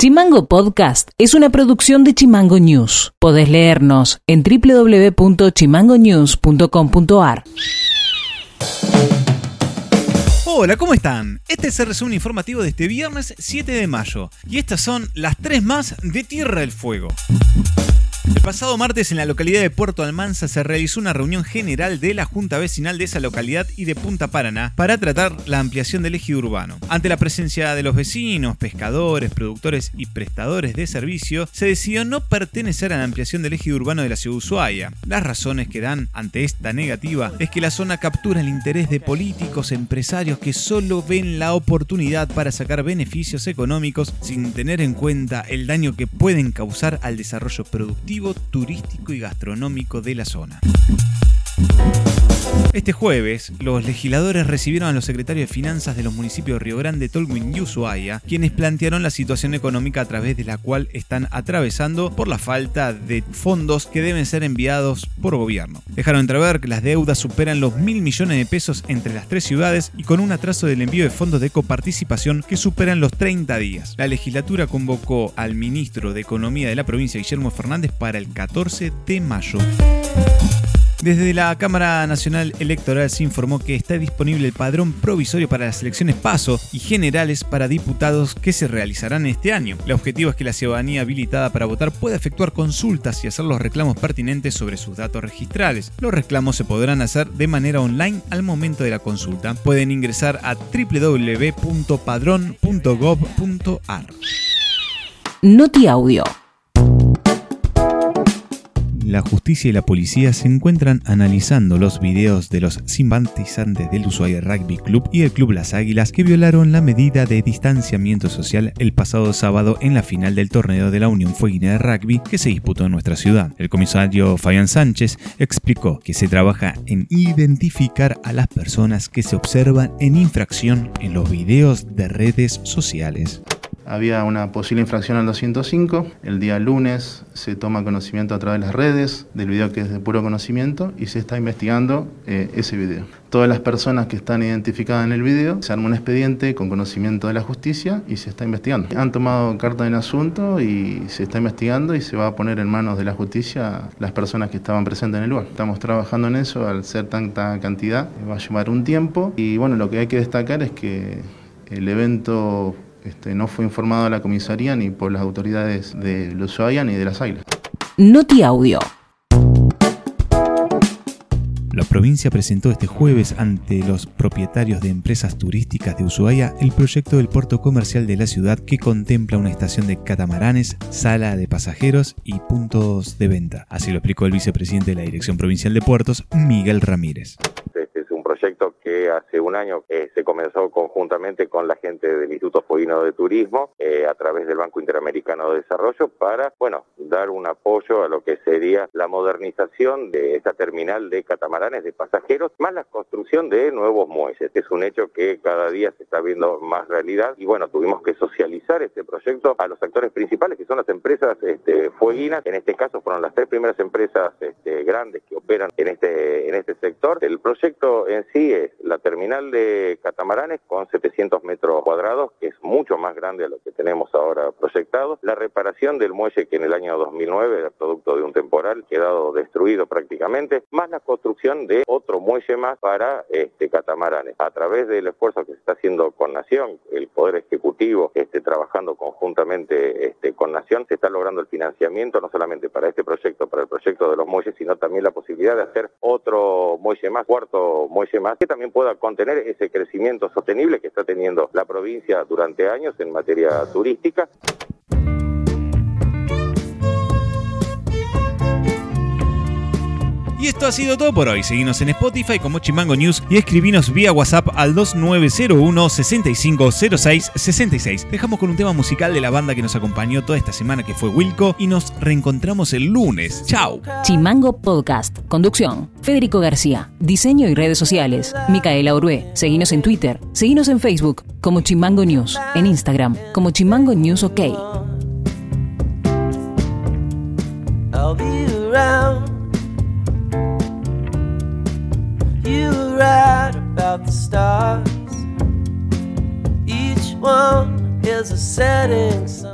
Chimango Podcast es una producción de Chimango News. Podés leernos en www.chimangonews.com.ar. Hola, ¿cómo están? Este es el resumen informativo de este viernes 7 de mayo y estas son las tres más de Tierra del Fuego. El pasado martes en la localidad de Puerto Almanza se realizó una reunión general de la Junta Vecinal de esa localidad y de Punta Paraná para tratar la ampliación del ejido urbano. Ante la presencia de los vecinos, pescadores, productores y prestadores de servicio, se decidió no pertenecer a la ampliación del ejido urbano de la ciudad de Ushuaia. Las razones que dan ante esta negativa es que la zona captura el interés de políticos, empresarios que solo ven la oportunidad para sacar beneficios económicos sin tener en cuenta el daño que pueden causar al desarrollo productivo turístico y gastronómico de la zona. Este jueves, los legisladores recibieron a los secretarios de Finanzas de los municipios de Río Grande, Tolwyn y Ushuaia, quienes plantearon la situación económica a través de la cual están atravesando por la falta de fondos que deben ser enviados por gobierno. Dejaron entrever que las deudas superan los mil millones de pesos entre las tres ciudades y con un atraso del envío de fondos de coparticipación que superan los 30 días. La legislatura convocó al ministro de Economía de la provincia, Guillermo Fernández, para el 14 de mayo. Desde la Cámara Nacional Electoral se informó que está disponible el padrón provisorio para las elecciones PASO y generales para diputados que se realizarán este año. El objetivo es que la ciudadanía habilitada para votar pueda efectuar consultas y hacer los reclamos pertinentes sobre sus datos registrales. Los reclamos se podrán hacer de manera online al momento de la consulta. Pueden ingresar a www.padrón.gov.ar. Noti Audio la justicia y la policía se encuentran analizando los videos de los simpatizantes del Ushuaia Rugby Club y el Club Las Águilas que violaron la medida de distanciamiento social el pasado sábado en la final del torneo de la Unión Fueguina de Rugby que se disputó en nuestra ciudad. El comisario Fabián Sánchez explicó que se trabaja en identificar a las personas que se observan en infracción en los videos de redes sociales había una posible infracción al 205. El día lunes se toma conocimiento a través de las redes del video que es de puro conocimiento y se está investigando eh, ese video. Todas las personas que están identificadas en el video, se arma un expediente con conocimiento de la justicia y se está investigando. Han tomado carta en asunto y se está investigando y se va a poner en manos de la justicia las personas que estaban presentes en el lugar. Estamos trabajando en eso, al ser tanta cantidad, va a llevar un tiempo y bueno, lo que hay que destacar es que el evento este, no fue informado a la comisaría ni por las autoridades de Ushuaia ni de las Águilas. Noti Audio. La provincia presentó este jueves ante los propietarios de empresas turísticas de Ushuaia el proyecto del puerto comercial de la ciudad que contempla una estación de catamaranes, sala de pasajeros y puntos de venta. Así lo explicó el vicepresidente de la Dirección Provincial de Puertos, Miguel Ramírez proyecto que hace un año eh, se comenzó conjuntamente con la gente del Instituto Fueguino de Turismo eh, a través del Banco Interamericano de Desarrollo para, bueno, apoyo a lo que sería la modernización de esta terminal de catamaranes de pasajeros, más la construcción de nuevos muelles. Es un hecho que cada día se está viendo más realidad y, bueno, tuvimos que socializar este proyecto a los actores principales, que son las empresas este, fueguinas. En este caso fueron las tres primeras empresas este, grandes que operan en este, en este sector. El proyecto en sí es la terminal de catamaranes con 700 metros cuadrados, que es mucho más grande a lo que tenemos ahora proyectado. La reparación del muelle que en el año 2009, producto de un temporal, quedado destruido prácticamente, más la construcción de otro muelle más para este, catamaranes. A través del esfuerzo que se está haciendo con Nación, el Poder Ejecutivo este, trabajando conjuntamente este, con Nación, se está logrando el financiamiento no solamente para este proyecto, para el proyecto de los muelles, sino también la posibilidad de hacer otro muelle más, cuarto muelle más, que también pueda contener ese crecimiento sostenible que está teniendo la provincia durante años en materia turística. Y esto ha sido todo por hoy. Seguimos en Spotify como Chimango News y escribinos vía WhatsApp al 2901 6506 66. Dejamos con un tema musical de la banda que nos acompañó toda esta semana que fue Wilco y nos reencontramos el lunes. Chao. Chimango Podcast. Conducción. Federico García. Diseño y redes sociales. Micaela Orué. Seguinos en Twitter. Seguinos en Facebook como Chimango News. En Instagram como Chimango News OK. About the stars. Each one is a setting sun.